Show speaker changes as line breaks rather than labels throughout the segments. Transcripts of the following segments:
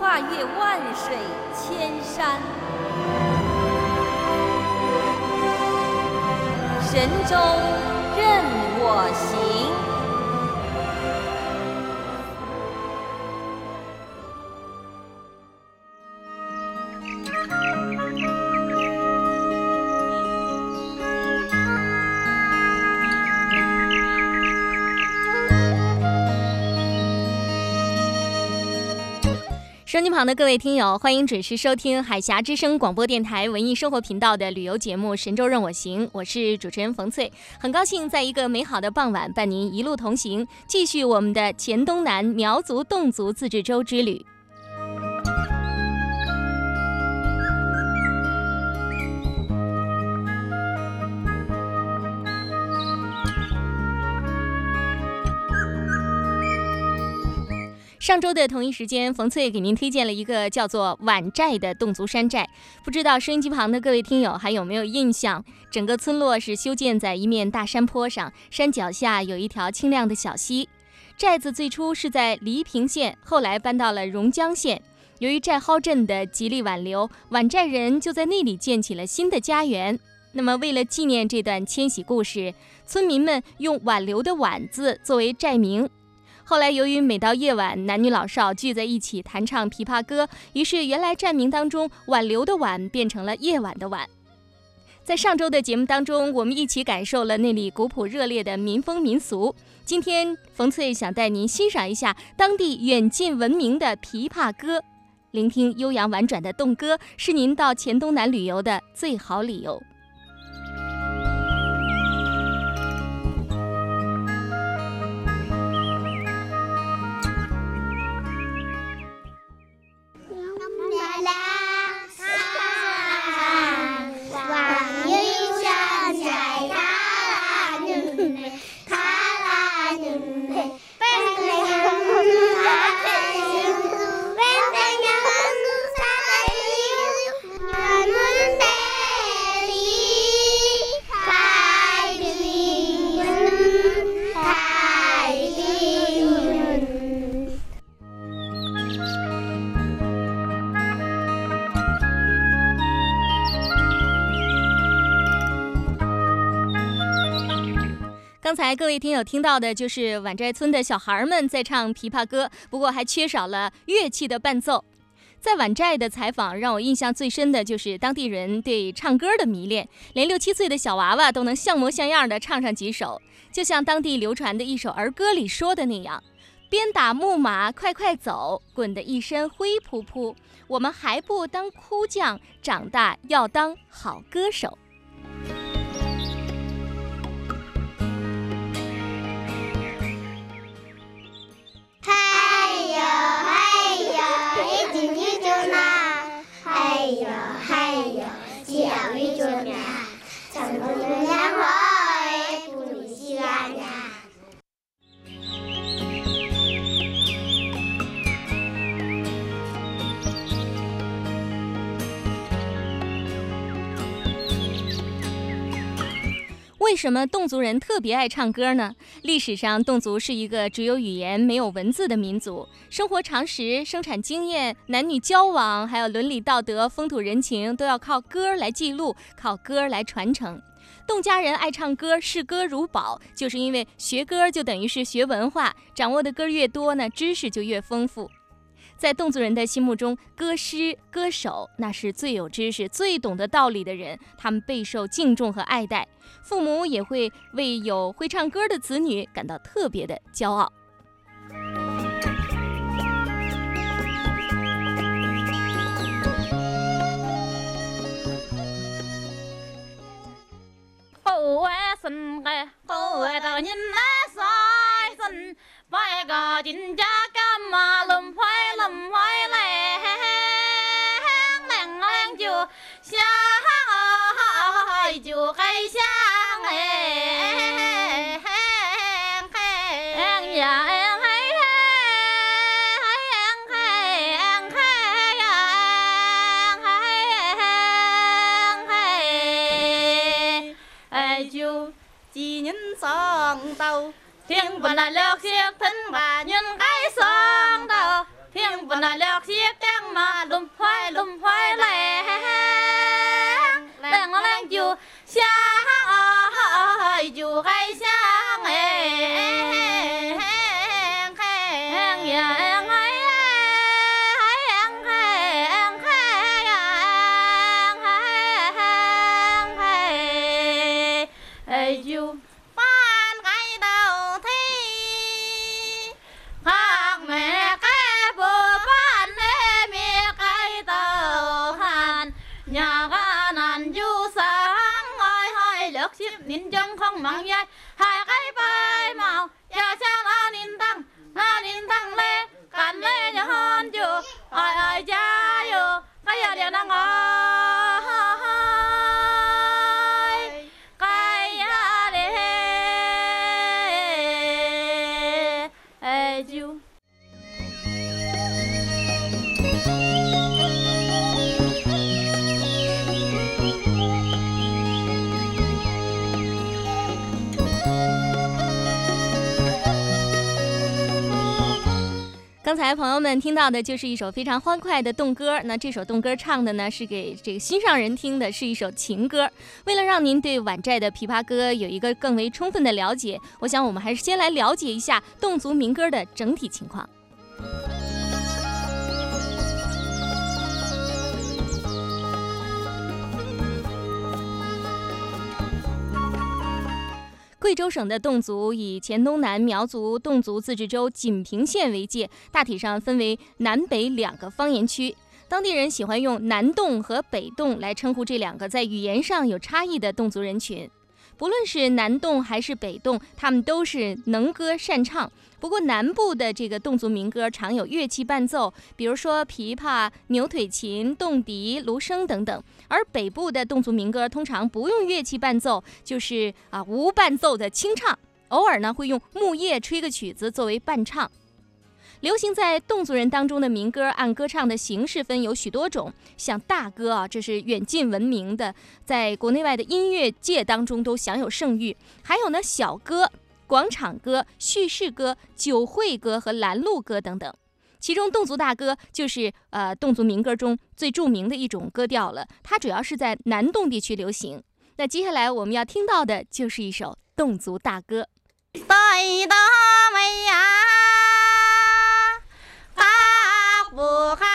跨越万水千山，神州任我行。
收音旁的各位听友，欢迎准时收听海峡之声广播电台文艺生活频道的旅游节目《神州任我行》，我是主持人冯翠，很高兴在一个美好的傍晚伴您一路同行，继续我们的黔东南苗族侗族自治州之旅。上周的同一时间，冯翠给您推荐了一个叫做碗寨的侗族山寨。不知道收音机旁的各位听友还有没有印象？整个村落是修建在一面大山坡上，山脚下有一条清亮的小溪。寨子最初是在黎平县，后来搬到了榕江县。由于寨蒿镇的极力挽留，碗寨人就在那里建起了新的家园。那么，为了纪念这段迁徙故事，村民们用挽留的“挽”字作为寨名。后来，由于每到夜晚，男女老少聚在一起弹唱琵琶歌，于是原来站名当中“挽留”的“挽”变成了夜晚的“晚”。在上周的节目当中，我们一起感受了那里古朴热烈的民风民俗。今天，冯翠想带您欣赏一下当地远近闻名的琵琶歌，聆听悠扬婉转的侗歌，是您到黔东南旅游的最好理由。刚才各位听友听到的就是碗寨村的小孩们在唱琵琶歌，不过还缺少了乐器的伴奏。在碗寨的采访让我印象最深的就是当地人对唱歌的迷恋，连六七岁的小娃娃都能像模像样的唱上几首，就像当地流传的一首儿歌里说的那样：“鞭打木马快快走，滚得一身灰扑扑，我们还不当哭将，长大要当好歌手。”为什么侗族人特别爱唱歌呢？历史上，侗族是一个只有语言没有文字的民族，生活常识、生产经验、男女交往，还有伦理道德、风土人情，都要靠歌来记录，靠歌来传承。侗家人爱唱歌，视歌如宝，就是因为学歌就等于是学文化，掌握的歌越多呢，知识就越丰富。在侗族人的心目中，歌师、歌手那是最有知识、最懂得道理的人，他们备受敬重和爱戴，父母也会为有会唱歌的子女感到特别的骄傲。
好啊，神个好啊，大人啊，晒神，拜个真家干嘛轮 thiên bần là leo xiếc thân bà nhân cái song đầu thiên bần là leo xiếc tiếng mà lùm hoai lùm hoai 忙耶，海海白毛，呀下那您当，那您当嘞，干嘞呀很久，哎哎加油，哎呀连那爱，
刚才朋友们听到的就是一首非常欢快的动歌。那这首动歌唱的呢是给这个心上人听的，是一首情歌。为了让您对晚寨的琵琶歌有一个更为充分的了解，我想我们还是先来了解一下侗族民歌的整体情况。贵州省的侗族以黔东南苗族侗族自治州锦屏县为界，大体上分为南北两个方言区。当地人喜欢用南侗和北侗来称呼这两个在语言上有差异的侗族人群。不论是南侗还是北侗，他们都是能歌善唱。不过南部的这个侗族民歌常有乐器伴奏，比如说琵琶、牛腿琴、洞笛、芦笙等等；而北部的侗族民歌通常不用乐器伴奏，就是啊无伴奏的清唱，偶尔呢会用木叶吹个曲子作为伴唱。流行在侗族人当中的民歌，按歌唱的形式分有许多种，像大歌啊，这是远近闻名的，在国内外的音乐界当中都享有盛誉。还有呢，小歌、广场歌、叙事歌、酒会歌和拦路歌等等。其中，侗族大歌就是呃侗族民歌中最著名的一种歌调了，它主要是在南侗地区流行。那接下来我们要听到的就是一首侗族大歌。
在大美呀，啊不看。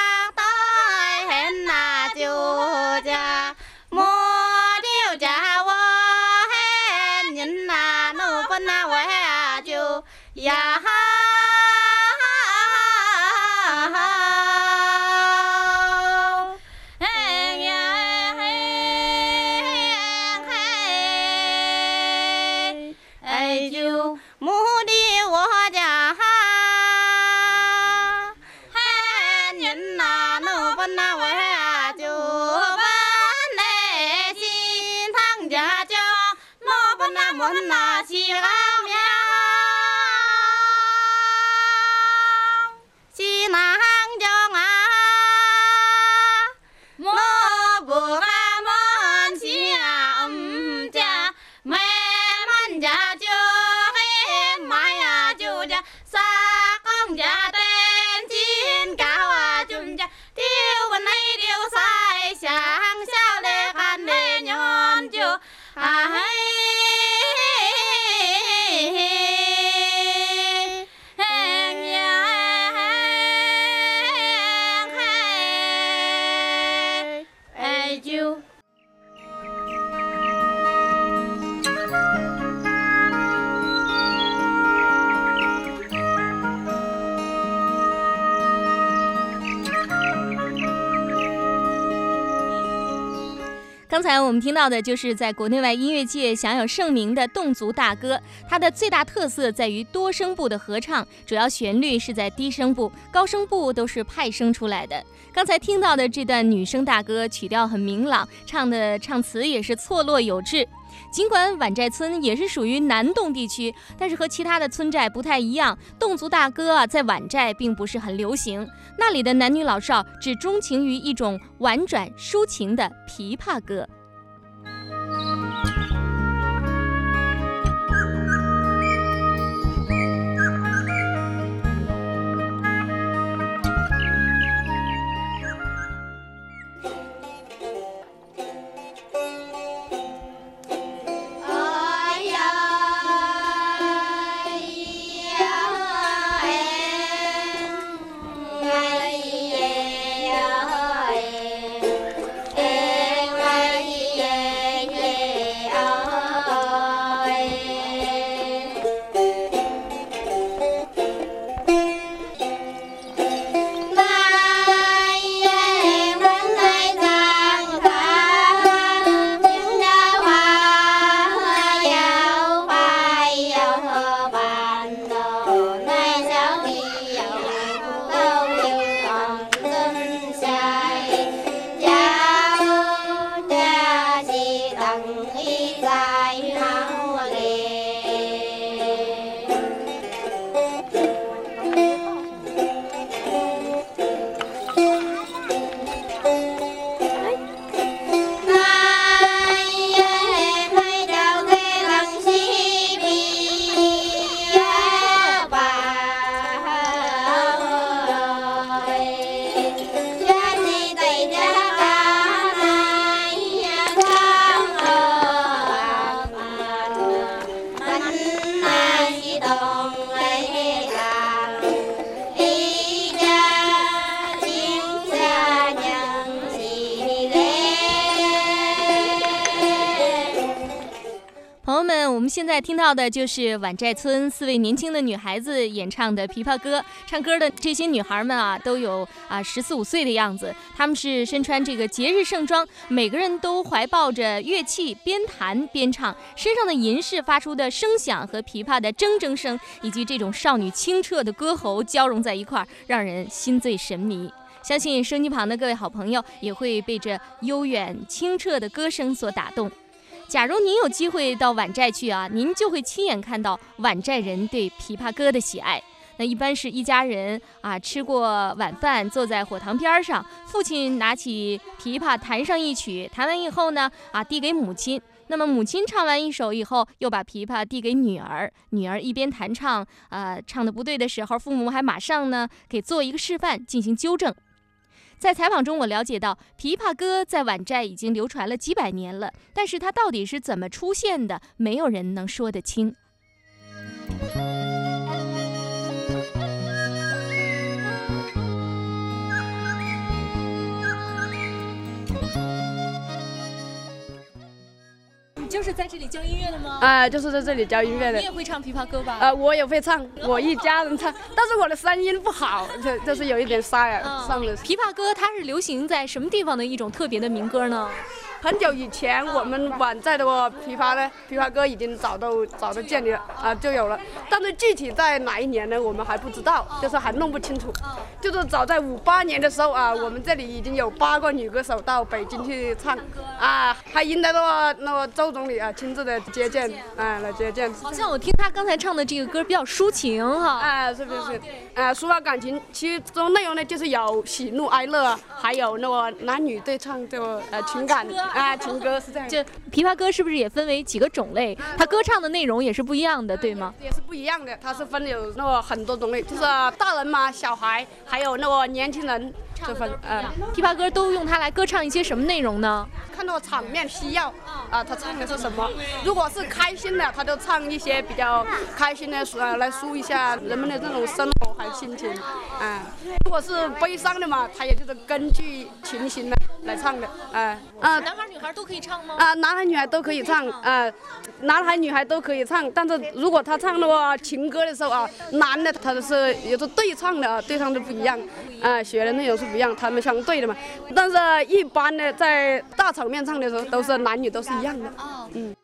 만나.
刚才我们听到的就是在国内外音乐界享有盛名的侗族大歌，它的最大特色在于多声部的合唱，主要旋律是在低声部，高声部都是派生出来的。刚才听到的这段女声大歌，曲调很明朗，唱的唱词也是错落有致。尽管碗寨村也是属于南洞地区，但是和其他的村寨不太一样，侗族大歌啊在碗寨并不是很流行。那里的男女老少只钟情于一种婉转抒情的琵琶歌。在听到的就是碗寨村四位年轻的女孩子演唱的琵琶歌。唱歌的这些女孩们啊，都有啊十四五岁的样子。她们是身穿这个节日盛装，每个人都怀抱着乐器，边弹边唱，身上的银饰发出的声响和琵琶的铮铮声，以及这种少女清澈的歌喉交融在一块儿，让人心醉神迷。相信收音机旁的各位好朋友也会被这悠远清澈的歌声所打动。假如您有机会到碗寨去啊，您就会亲眼看到碗寨人对琵琶歌的喜爱。那一般是一家人啊，吃过晚饭，坐在火塘边上，父亲拿起琵琶弹上一曲，弹完以后呢，啊，递给母亲。那么母亲唱完一首以后，又把琵琶递给女儿，女儿一边弹唱，呃，唱的不对的时候，父母还马上呢给做一个示范，进行纠正。在采访中，我了解到，琵琶歌在皖寨已经流传了几百年了，但是它到底是怎么出现的，没有人能说得清。就是在这里教音乐的吗？
啊，就是在这里教音乐的。
你也会唱琵琶歌吧？
啊，我也会唱，我一家人唱，但是我的声音不好，这这是有一点沙哑，上的。
琵琶歌它是流行在什么地方的一种特别的民歌呢？
很久以前，我们晚在的琵琶呢，琵琶哥已经早都早都建立了啊，就有了。但是具体在哪一年呢，我们还不知道，就是还弄不清楚。就是早在五八年的时候啊，我们这里已经有八个女歌手到北京去唱啊，还迎来了那个周总理啊亲自的接见啊来接见。
好像我听他刚才唱的这个歌比较抒情哈。
啊，是不是？啊，抒发感情，其中内容呢就是有喜怒哀乐，还有那个男女对唱的呃情感。啊，情歌是这样。
就琵琶歌是不是也分为几个种类？它歌唱的内容也是不一样的，对吗？
也是不一样的，它是分有那个很多种类，就是大人嘛、小孩，还有那个年轻人。这分
呃，琵琶歌都用它来歌唱一些什么内容呢？
看到场面需要啊，他唱的是什么？如果是开心的，他就唱一些比较开心的，呃，来抒一下人们的这种生活还有心情啊。如果是悲伤的嘛，他也就是根据情形来来唱的啊
啊。男孩女孩都可以唱吗？
啊，男孩女孩都可以唱啊，男孩女孩都可以唱。但是如果他唱的话情歌的时候啊，男的他是有着对唱的啊，对唱的不一样啊，学的内容是。是不一样，他们相对的嘛。但是一般的在大场面唱的时候，都是男女都是一样的。
哦，
嗯。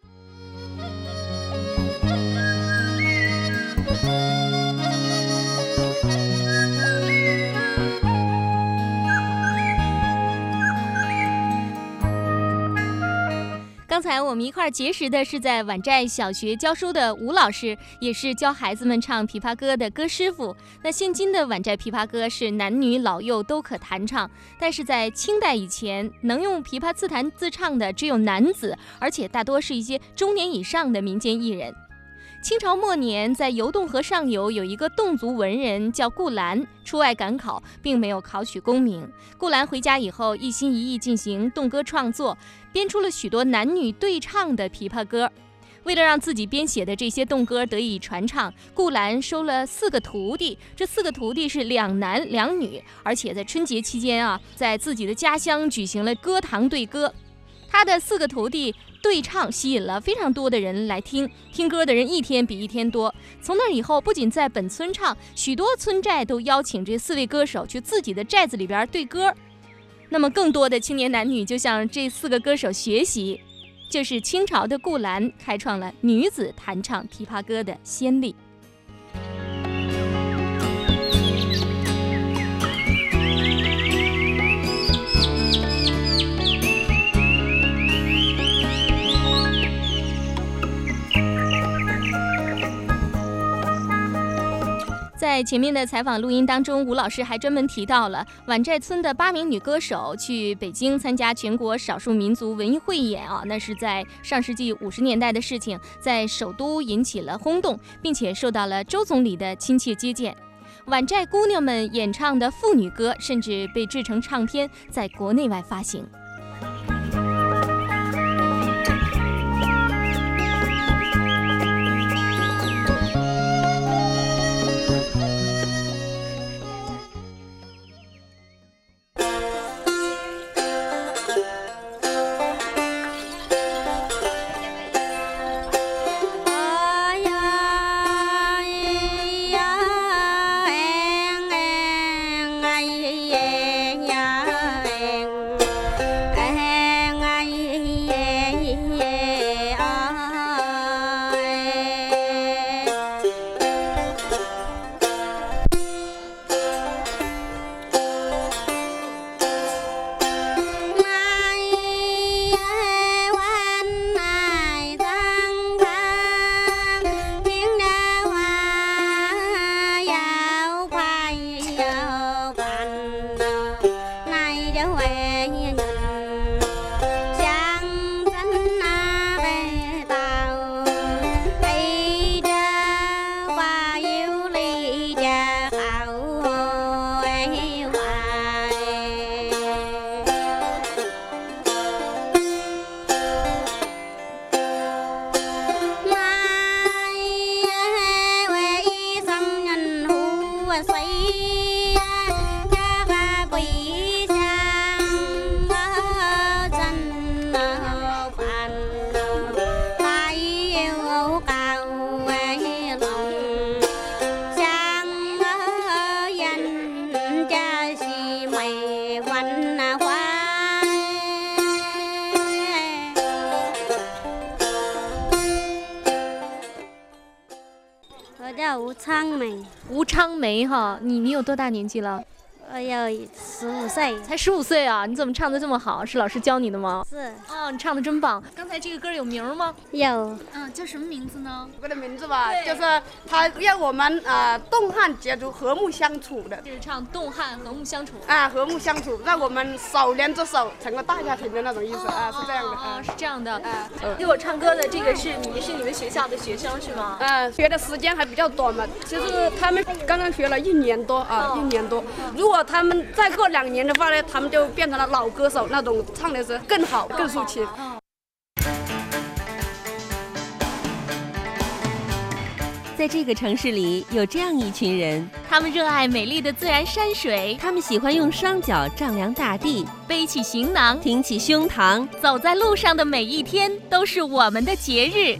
刚才我们一块儿结识的是在宛寨小学教书的吴老师，也是教孩子们唱琵琶歌的歌师傅。那现今的宛寨琵琶歌是男女老幼都可弹唱，但是在清代以前，能用琵琶自弹自唱的只有男子，而且大多是一些中年以上的民间艺人。清朝末年，在游洞河上游有一个侗族文人叫顾兰，出外赶考，并没有考取功名。顾兰回家以后，一心一意进行侗歌创作，编出了许多男女对唱的琵琶歌。为了让自己编写的这些侗歌得以传唱，顾兰收了四个徒弟，这四个徒弟是两男两女，而且在春节期间啊，在自己的家乡举行了歌堂对歌。他的四个徒弟对唱，吸引了非常多的人来听。听歌的人一天比一天多。从那以后，不仅在本村唱，许多村寨都邀请这四位歌手去自己的寨子里边对歌。那么，更多的青年男女就向这四个歌手学习，就是清朝的顾兰开创了女子弹唱琵琶歌的先例。在前面的采访录音当中，吴老师还专门提到了宛寨村的八名女歌手去北京参加全国少数民族文艺汇演啊，那是在上世纪五十年代的事情，在首都引起了轰动，并且受到了周总理的亲切接见。宛寨姑娘们演唱的妇女歌，甚至被制成唱片，在国内外发行。
吴昌梅
哈，你你有多大年纪了？
我有十五岁，
才十五岁啊！你怎么唱的这么好？是老师教你的吗？
是。
哦，你唱的真棒。刚才这个歌有名吗？
有。
嗯，叫什么名字呢？
歌的名字吧，就是他让我们啊动汉羯族和睦相处的。
就是唱动汉和睦相处。
啊，和睦相处，让我们手连着手成个大家庭的那种意思啊，是这样的。
啊，是这样的。啊，给我唱歌的这个是你是你们学校的学生是吗？
嗯，学的时间还比较短嘛，其实他们刚刚学了一年多啊，一年多。如果他们再过两年的话呢，他们就变成了老歌手，那种唱的是更好、更抒情。
在这个城市里，有这样一群人，
他们热爱美丽的自然山水，
他们喜欢用双脚丈量大地，
背起行囊，
挺起胸膛，
走在路上的每一天都是我们的节日。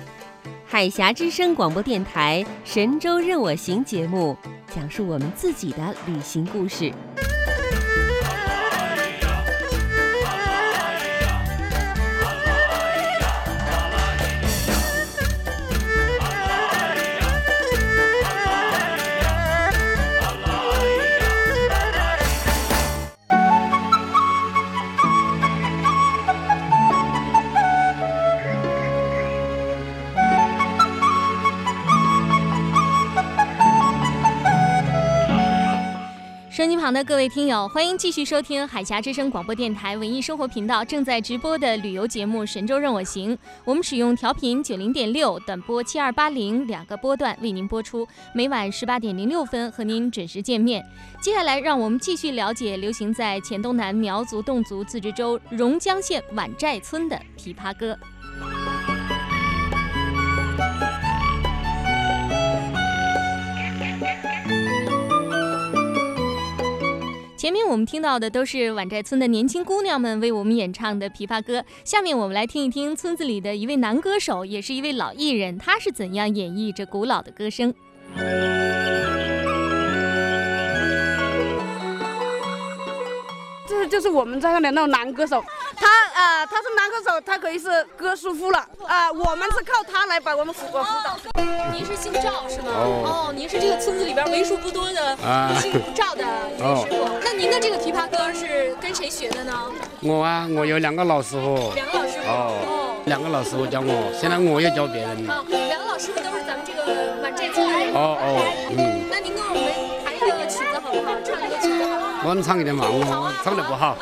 海峡之声广播电台《神州任我行》节目，讲述我们自己的旅行故事。
旁的各位听友，欢迎继续收听海峡之声广播电台文艺生活频道正在直播的旅游节目《神州任我行》。我们使用调频九零点六、短波七二八零两个波段为您播出，每晚十八点零六分和您准时见面。接下来，让我们继续了解流行在黔东南苗族侗族自治州榕江县碗寨村的琵琶歌。前面我们听到的都是碗寨村的年轻姑娘们为我们演唱的琵琶歌，下面我们来听一听村子里的一位男歌手，也是一位老艺人，他是怎样演绎这古老的歌声。
这就是我们在看的那种男歌手，他啊、他是男歌手，他可以是歌师傅了啊、我们是靠他来把我们辅辅导。
您是姓赵是吗？哦，您是这个村子里边为数不多的姓赵的一位师傅。那您的这个琵琶歌是跟谁学的呢？
我啊，我有两个老师傅，
两个老师傅。
哦，两个老师傅教我，现在我也教别人。
哦，两个老师傅都是咱们这个满寨村。
哦哦，嗯，
那您跟我们弹一个曲子好不好？唱一个曲子好不好？
我们唱一点嘛，我唱的不好。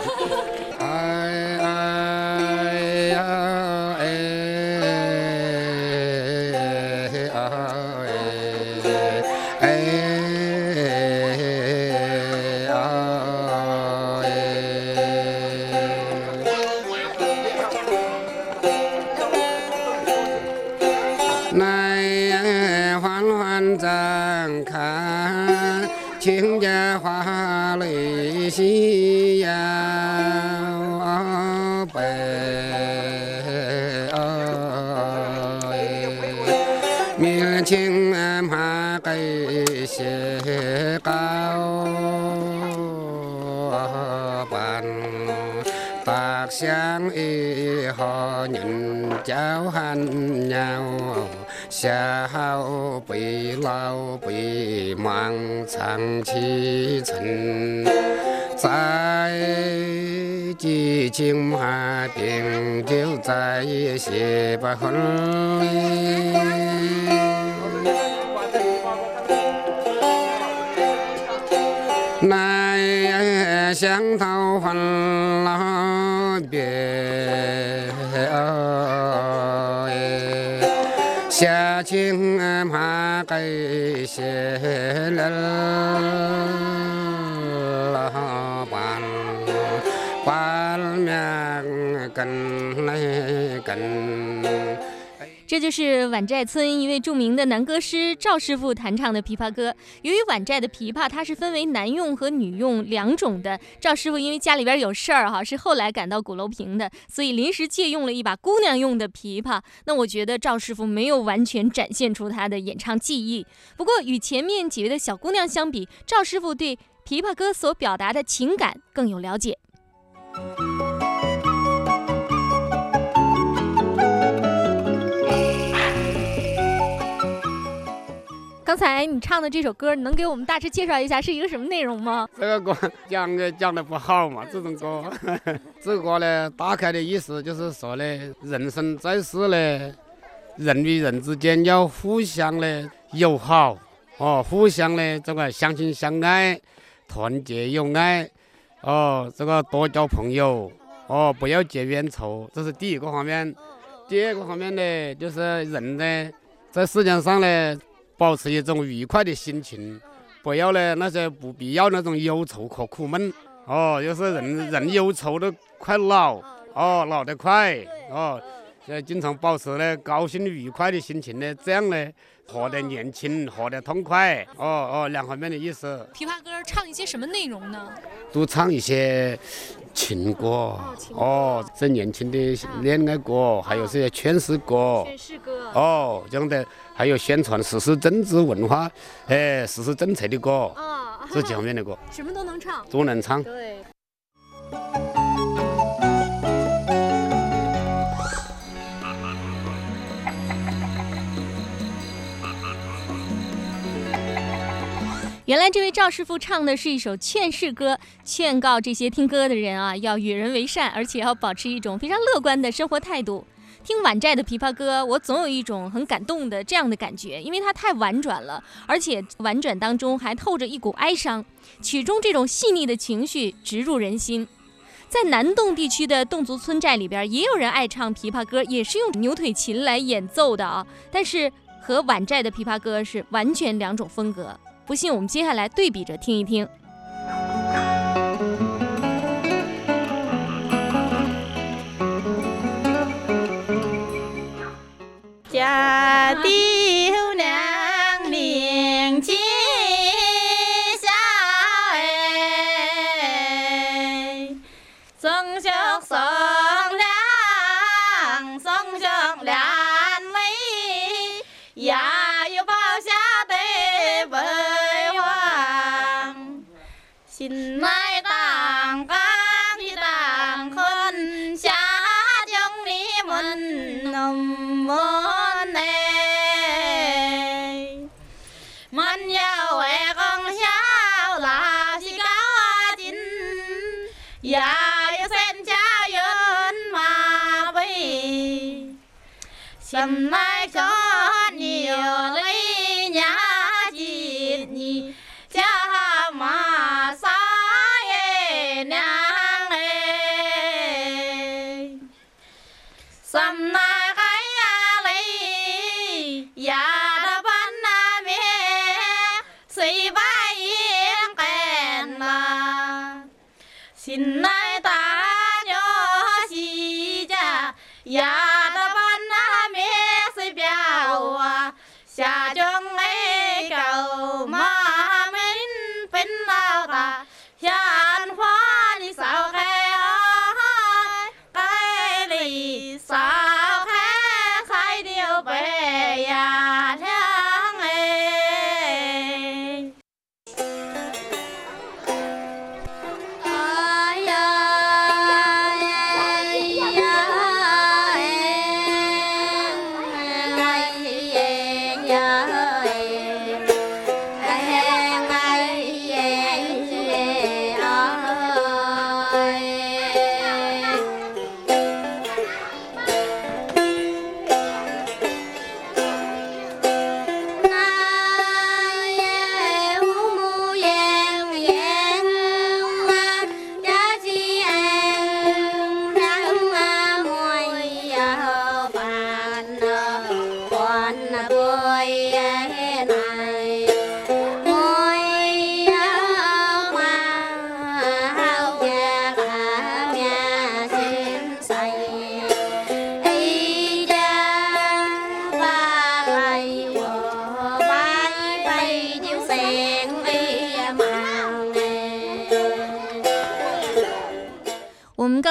小辈老辈忙唱起尘，在激情马边就在写不分。来乡头换老别，下情马给些人老板，板面跟来跟。
这就是碗寨村一位著名的男歌师赵师傅弹唱的琵琶歌。由于碗寨的琵琶它是分为男用和女用两种的，赵师傅因为家里边有事儿哈，是后来赶到鼓楼坪的，所以临时借用了一把姑娘用的琵琶。那我觉得赵师傅没有完全展现出他的演唱技艺。不过与前面几位的小姑娘相比，赵师傅对琵琶歌所表达的情感更有了解。刚才你唱的这首歌，你能给我们大致介绍一下是一个什么内容吗？
这个歌讲的讲的不好嘛，这种歌，这个歌呢，大概的意思就是说呢，人生在世呢，人与人之间要互相的友好，哦，互相的这个相亲相爱，团结友爱，哦，这个多交朋友，哦，不要结冤仇，这是第一个方面。第二个方面呢，就是人呢，在世界上呢。保持一种愉快的心情，不要呢那些不必要那种忧愁和苦闷。哦，有时人人忧愁的快老，哦，老得快，哦，要经常保持呢高兴愉快的心情呢，这样呢活得年轻，活得痛快。哦哦，两方面的意思。
琵琶歌唱一些什么内容呢？
都唱一些情歌，哦，这年轻的恋爱歌，还有这些劝世歌，
劝世歌，
哦，这样的。还有宣传实施政治文化，哎，实施政策的歌，
啊，
这几方面的歌，
什么都能唱，
都能唱。
对。原来这位赵师傅唱的是一首劝世歌，劝告这些听歌的人啊，要与人为善，而且要保持一种非常乐观的生活态度。听晚寨的琵琶歌，我总有一种很感动的这样的感觉，因为它太婉转了，而且婉转当中还透着一股哀伤，曲中这种细腻的情绪直入人心。在南洞地区的侗族村寨里边，也有人爱唱琵琶歌，也是用牛腿琴来演奏的啊，但是和晚寨的琵琶歌是完全两种风格。不信，我们接下来对比着听一听。
家弟心来看你有泪呀进你家马杀爷娘哎。
ว
ยนา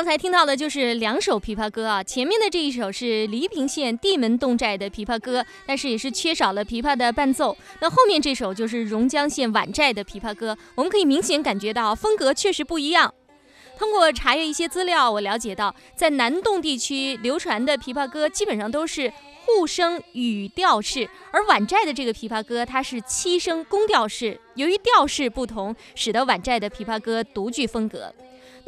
才听到的就是两首琵琶歌啊，前面的这一首是黎平县地门侗寨的琵琶歌，但是也是缺少了琵琶的伴奏。那后面这首就是榕江县晚寨的琵琶歌，我们可以明显感觉到风格确实不一样。通过查阅一些资料，我了解到，在南洞地区流传的琵琶歌基本上都是互声语调式，而晚寨的这个琵琶歌它是七声宫调式。由于调式不同，使得晚寨的琵琶歌独具风格。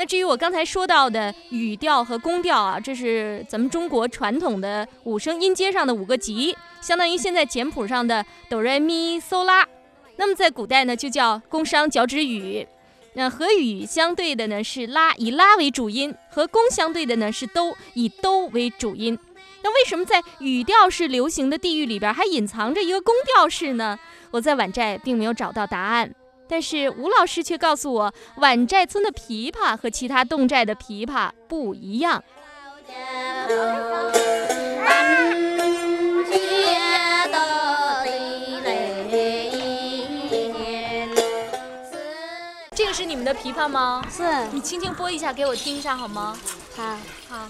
那至于我刚才说到的语调和宫调啊，这是咱们中国传统的五声音阶上的五个级，相当于现在简谱上的哆来咪嗦拉。那么在古代呢，就叫宫商角徵羽。那和羽相对的呢是拉，以拉为主音；和宫相对的呢是哆，以哆为主音。那为什么在语调式流行的地域里边还隐藏着一个宫调式呢？我在晚寨并没有找到答案。但是吴老师却告诉我，晚寨村的琵琶和其他侗寨的琵琶不一样。这个是你们的琵琶吗？
是，
你轻轻拨一下给我听一下好吗？
好。
好。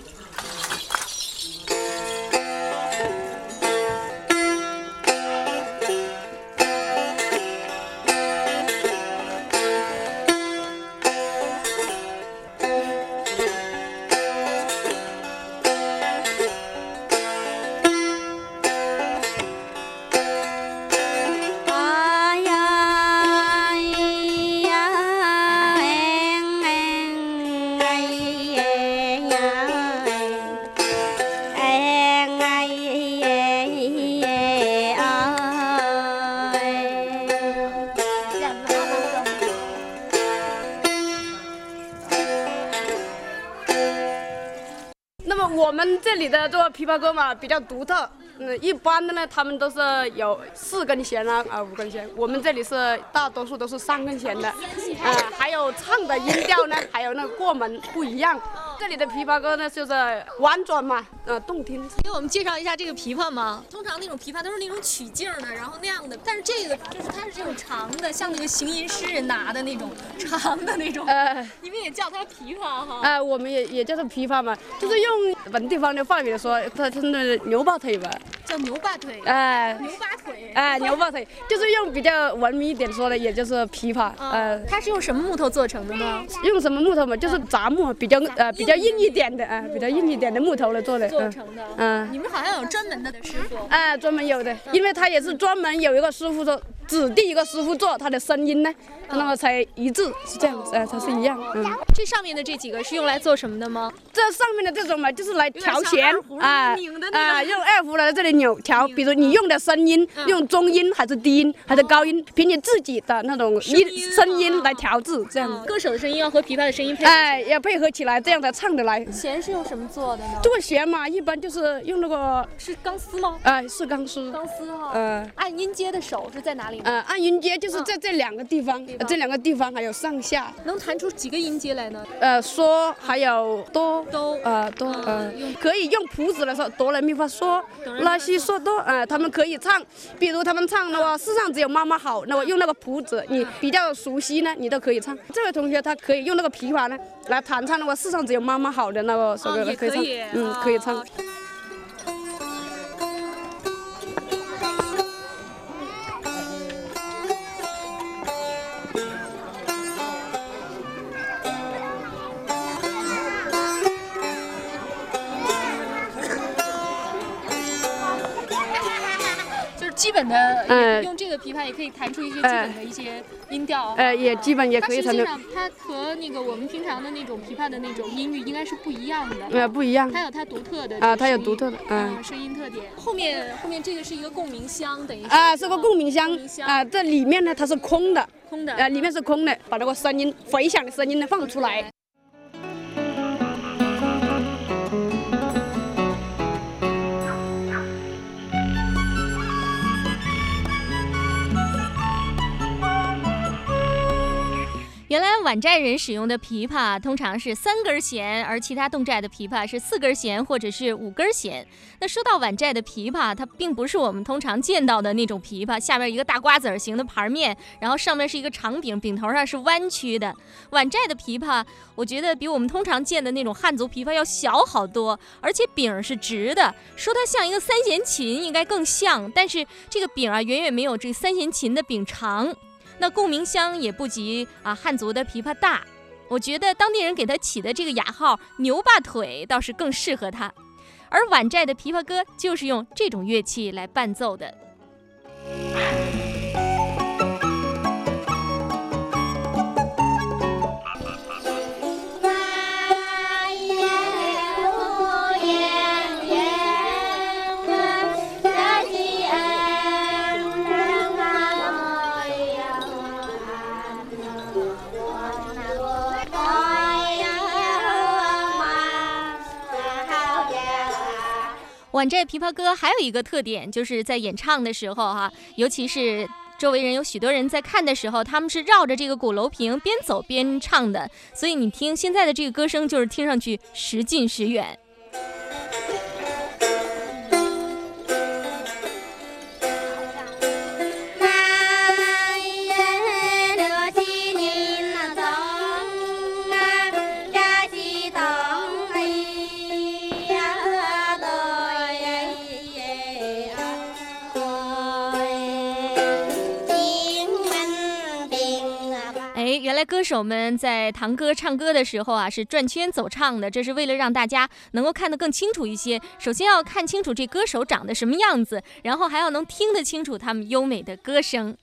里的这个琵琶歌嘛比较独特，嗯，一般的呢他们都是有四根弦啊啊五根弦，我们这里是大多数都是三根弦的，啊，还有唱的音调呢，还有那个过门不一样。这里的琵琶歌呢就是婉转嘛，呃动听。
给我们介绍一下这个琵琶吗？通常那种琵琶都是那种曲径的，然后那样的，但是这个就是它是这种长的，像那个行吟诗人拿的那种长的那种。
呃
你们也叫它琵琶哈？
呃，我们也也叫它琵琶嘛，就是用本地方的话语说，它它那牛抱腿吧，
叫牛把腿。
哎、
牛把腿。
哎、牛把腿，就是用比较文明一点说的，也就是琵琶，呃，
它是用什么木头做成的呢？
用什么木头嘛？就是杂木，比较呃比较硬一点的，啊、比较硬一点的木头来做的，嗯
做成的。
嗯。
你们好像有专门的师傅。
哎，专门有的，因为他也是专门有一个师傅说，指定一个师傅做，他的声音呢，那么才一致，是这样子，哎，才是一样，嗯。
这上面的这几个是用来做什么的吗？
这上面的这种嘛，就是来调弦啊啊，用二胡来这里扭调，比如你用的声音，用中音还是低音还是高音，凭你自己的那种音
音
声音来调制，这样子。
歌手的声音要和琵琶的声音配合。
哎，要配合起来，这样才唱得来。
弦是用什么做的呢？
这个弦嘛，一般就是用那个，
是钢丝吗？
哎，是钢丝，
钢丝哈。
呃。
按音阶的手是在哪里呢？
呃，按音阶就是在这两个地方，呃这两个地方还有上下，
能弹出几个音阶来呢？
呃，嗦还有哆，
哆
呃，哆，呃，可以用谱子来说，哆来咪发嗦，拉西嗦哆，呃，他们可以唱，比如他们唱那个世上只有妈妈好，那么用那个谱子，你比较熟悉呢，你都可以唱。这位同学他可以用那个琵琶呢来弹唱那个世上只有妈妈好的那个首歌，
也
可以唱嗯，可以唱
本的，
嗯
用这个琵琶也可以弹出一些基本的一些音调。
呃，也基本也可以弹得，
实际上，它和那个我们平常的那种琵琶的那种音域应该是不一样的。
呃，不一样。
它有它独特的
啊它有独特的嗯
啊声音特点。后面后面这个是一个共鸣箱，等于
啊，是个共鸣箱
共鸣箱
啊，这里面呢它是空的，
空的。
呃，里面是空的，把那个声音回响的声音呢放出来。
原来皖寨人使用的琵琶通常是三根弦，而其他侗寨的琵琶是四根弦或者是五根弦。那说到皖寨的琵琶，它并不是我们通常见到的那种琵琶，下面一个大瓜子儿形的盘面，然后上面是一个长柄，柄头上是弯曲的。皖寨的琵琶，我觉得比我们通常见的那种汉族琵琶要小好多，而且柄是直的。说它像一个三弦琴，应该更像，但是这个柄啊，远远没有这三弦琴的柄长。那共鸣箱也不及啊汉族的琵琶大，我觉得当地人给他起的这个雅号“牛把腿”倒是更适合他。而晚寨的琵琶歌就是用这种乐器来伴奏的。晚寨琵琶歌还有一个特点，就是在演唱的时候哈、尤其是周围人有许多人在看的时候，他们是绕着这个鼓楼屏边走边唱的，所以你听现在的这个歌声，就是听上去时近时远。原来歌手们在堂哥唱歌的时候啊，是转圈走唱的，这是为了让大家能够看得更清楚一些。首先要看清楚这歌手长得什么样子，然后还要能听得清楚他们优美的歌声。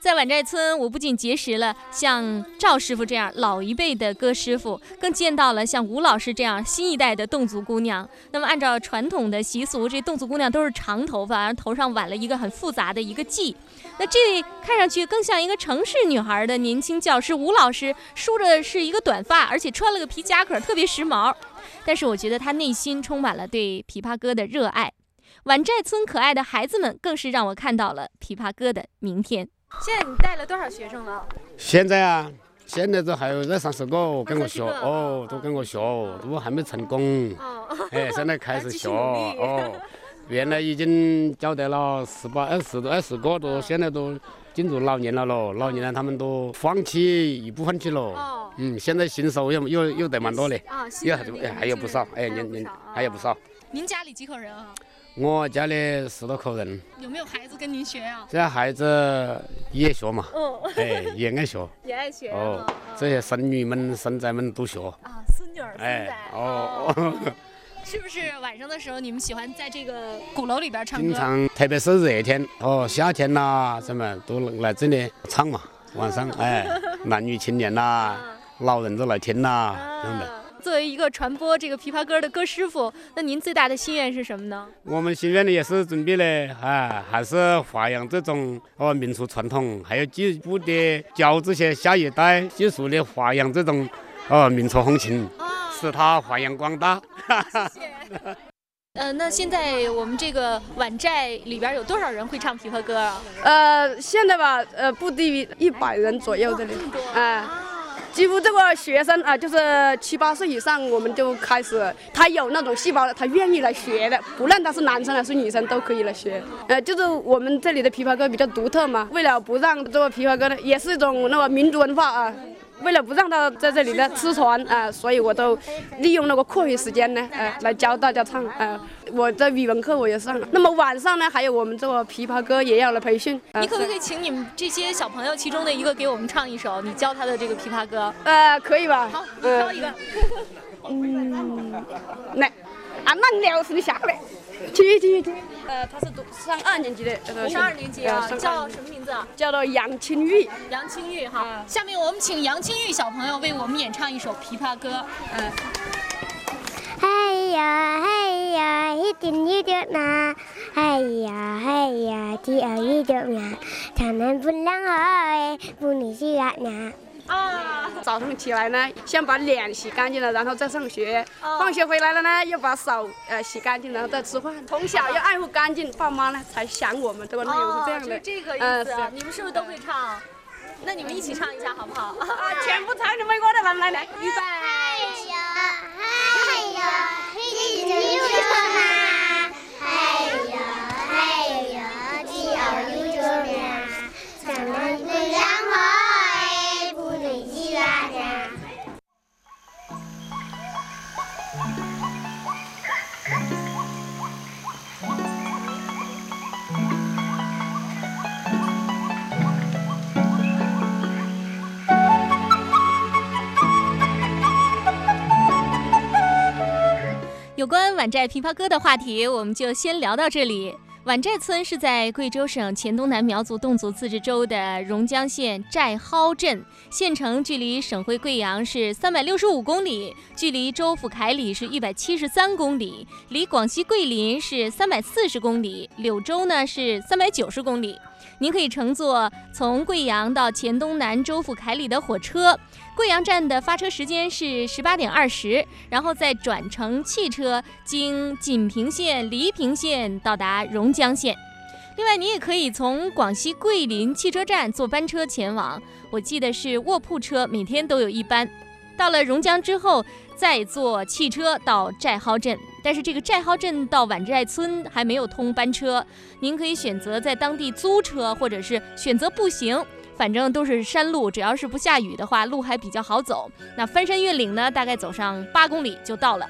在碗寨村，我不仅结识了像赵师傅这样老一辈的歌师傅，更见到了像吴老师这样新一代的侗族姑娘。那么，按照传统的习俗，这侗族姑娘都是长头发，而头上挽了一个很复杂的一个髻。那这看上去更像一个城市女孩的年轻教师吴老师，梳着是一个短发，而且穿了个皮夹克，特别时髦。但是我觉得她内心充满了对琵琶歌的热爱。碗寨村可爱的孩子们，更是让我看到了琵琶歌的明天。现在你带了多少学生了？
现在啊，现在都还有二三十个跟我学哦，都跟我学，都还没成功。哦哎，现在开始学哦。原来已经交代了十八、二十多、二十个多，现在都进入老年了喽。老年人他们都放弃一部分去了。嗯，现在新手又又又得蛮多嘞。啊，又还还有不少，哎，年年还有不少。
您家里几口人啊？
我家里十多口人。
有没有孩子跟您学呀？
这孩子也学嘛。嗯。哎，也爱学。
也爱学。
哦，这些孙女们、孙仔们都学。
啊，孙女儿、孙仔。哎，哦。是不是晚上的时候你们喜欢在这个鼓楼里边唱歌？
经常，特别是热天哦，夏天呐，什么都来这里唱嘛。晚上，哎，男女青年呐，老人都来听呐，这样的。
作为一个传播这个琵琶歌的歌师傅，那您最大的心愿是什么呢？
我们心愿呢也是准备呢，啊，还是发扬这种哦民族传统，还有进一步的教这些下一代，继续的发扬这种哦民族风情。使它发扬光大。
谢谢。呃，那现在我们这个碗寨里边有多少人会唱琵琶歌啊？
呃，现在吧，呃，不低于一百人左右这里。哎，几乎这个学生啊，就是七八岁以上，我们就开始，他有那种细胞了，他愿意来学的，不论他是男生还是女生，都可以来学。呃，就是我们这里的琵琶歌比较独特嘛，为了不让这个琵琶歌呢，也是一种那个民族文化啊。为了不让他在这里呢失传啊，所以我都利用那个课余时间呢，呃，来教大家唱啊。我的语文课我也上了。那么晚上呢，还有我们这个琵琶歌也要来培训。
你可不可以请你们这些小朋友其中的一个给我们唱一首？你教他的这个琵琶歌？
呃，可以吧？
好，你挑一个。
嗯，来，啊，那你聊是你下来。去去去，呃，他是读上二年级的，
上二年级啊，叫什么名字啊？
叫做杨清玉。
杨清玉哈，下面我们请杨清玉小朋友为我们演唱一首琵琶歌。嗯。
嘿呀嘿呀，一点一点呐，嘿呀嘿呀，第二一点呀，他们不让我不你去呀呀。
啊，早上起来呢，先把脸洗干净了，然后再上学。放学回来了呢，又把手呃洗干净，然后再吃饭。从小要爱护干净，爸妈呢才想我们。这个内容是这样的。
这个意思。你们是不是都会唱？那你们一起唱一下好不好？
啊，全部唱你们我的，来来来，预备。
哎呀，哎呀，一起唱啊！哎呀，哎呀，第二又怎样？咱们不让我。
有关碗寨琵琶歌的话题，我们就先聊到这里。碗寨村是在贵州省黔东南苗族侗族自治州的榕江县寨蒿镇，县城距离省会贵阳是三百六十五公里，距离州府凯里是一百七十三公里，离广西桂林是三百四十公里，柳州呢是三百九十公里。您可以乘坐从贵阳到黔东南州府凯里的火车，贵阳站的发车时间是十八点二十，然后再转乘汽车经锦屏县、黎平县到达榕江县。另外，你也可以从广西桂林汽车站坐班车前往，我记得是卧铺车，每天都有一班。到了榕江之后。再坐汽车到寨蒿镇，但是这个寨蒿镇到碗寨村还没有通班车，您可以选择在当地租车，或者是选择步行，反正都是山路，只要是不下雨的话，路还比较好走。那翻山越岭呢，大概走上八公里就到了。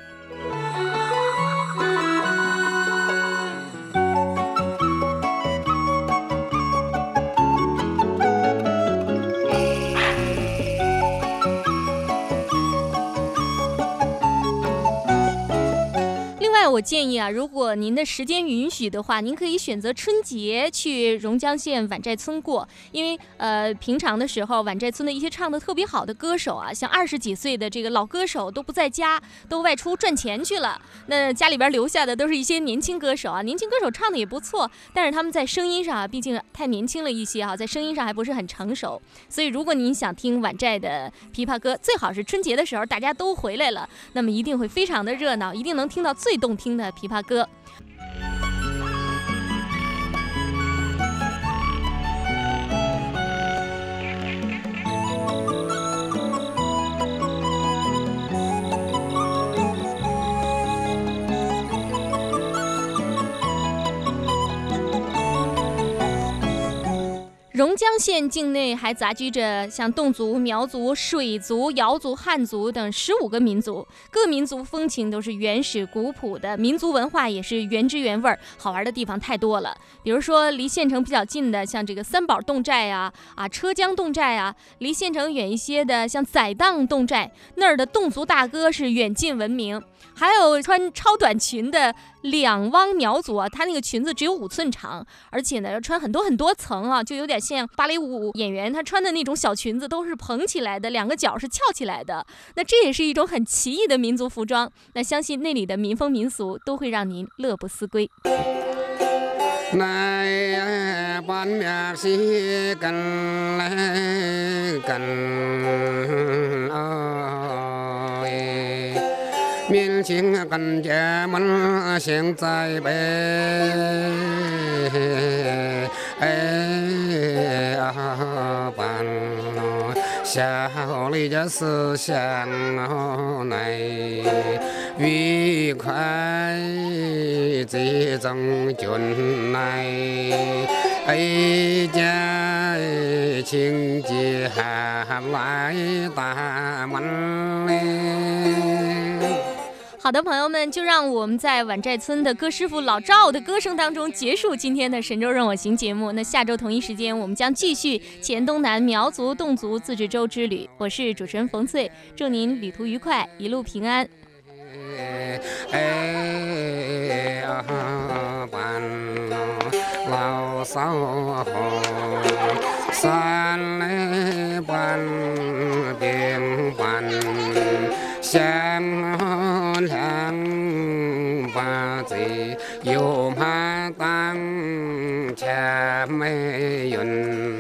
我建议啊，如果您的时间允许的话，您可以选择春节去榕江县碗寨村过，因为呃，平常的时候，碗寨村的一些唱的特别好的歌手啊，像二十几岁的这个老歌手都不在家，都外出赚钱去了。那家里边留下的都是一些年轻歌手啊，年轻歌手唱的也不错，但是他们在声音上啊，毕竟太年轻了一些哈、在声音上还不是很成熟。所以，如果您想听碗寨的琵琶歌，最好是春节的时候大家都回来了，那么一定会非常的热闹，一定能听到最动听的琵琶歌。榕江县境内还杂居着像侗族、苗族、水族、瑶族、汉族等十五个民族，各民族风情都是原始古朴的，民族文化也是原汁原味儿，好玩的地方太多了。比如说离县城比较近的，像这个三宝侗寨啊、啊车江侗寨啊；离县城远一些的，像宰荡侗寨，那儿的侗族大歌是远近闻名。还有穿超短裙的两汪苗族啊，他那个裙子只有五寸长，而且呢要穿很多很多层啊，就有点像芭蕾舞演员他穿的那种小裙子，都是蓬起来的，两个角是翘起来的。那这也是一种很奇异的民族服装。那相信那里的民风民俗都会让您乐不思归。
Miền cần trẻ mắn hiện tại bề bàn xa lý giá sư sáng này. Vì khoái chỉ trong chuẩn này. Ấy cha chính chỉ hà lại ta mắn
好的，朋友们，就让我们在碗寨村的歌师傅老赵的歌声当中结束今天的《神州任我行》节目。那下周同一时间，我们将继续黔东南苗族、侗族自治州之旅。我是主持人冯翠，祝您旅途愉快，一路平安。
哎啊，伴老少好，三来伴并伴，相两把子有马当前没云。